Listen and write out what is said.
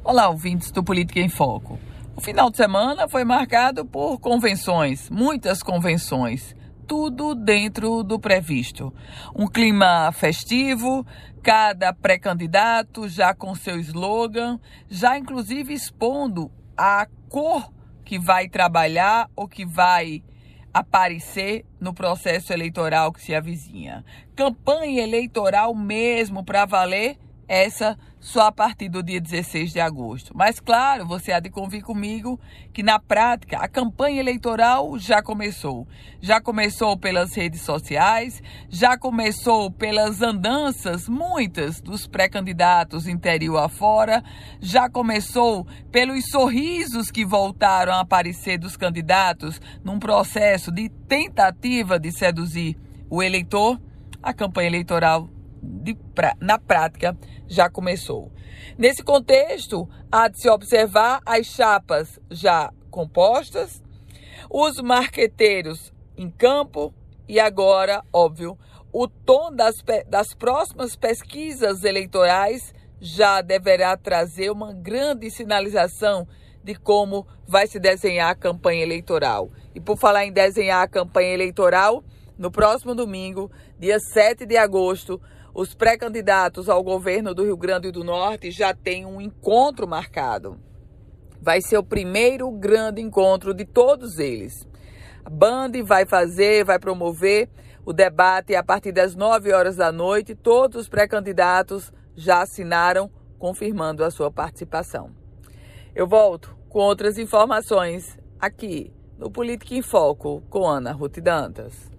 Olá, ouvintes do Política em Foco. O final de semana foi marcado por convenções, muitas convenções, tudo dentro do previsto. Um clima festivo, cada pré-candidato já com seu slogan, já inclusive expondo a cor que vai trabalhar ou que vai aparecer no processo eleitoral que se avizinha. Campanha eleitoral mesmo para valer essa só a partir do dia 16 de agosto. Mas, claro, você há de convir comigo que, na prática, a campanha eleitoral já começou. Já começou pelas redes sociais, já começou pelas andanças, muitas, dos pré-candidatos interior afora, já começou pelos sorrisos que voltaram a aparecer dos candidatos num processo de tentativa de seduzir o eleitor. A campanha eleitoral pra, na prática já começou. Nesse contexto, há de se observar as chapas já compostas, os marqueteiros em campo e agora, óbvio, o tom das, das próximas pesquisas eleitorais já deverá trazer uma grande sinalização de como vai se desenhar a campanha eleitoral. E por falar em desenhar a campanha eleitoral, no próximo domingo, dia 7 de agosto, os pré-candidatos ao governo do Rio Grande do Norte já têm um encontro marcado. Vai ser o primeiro grande encontro de todos eles. A Band vai fazer, vai promover o debate a partir das 9 horas da noite. Todos os pré-candidatos já assinaram confirmando a sua participação. Eu volto com outras informações aqui no Política em Foco com Ana Ruth Dantas.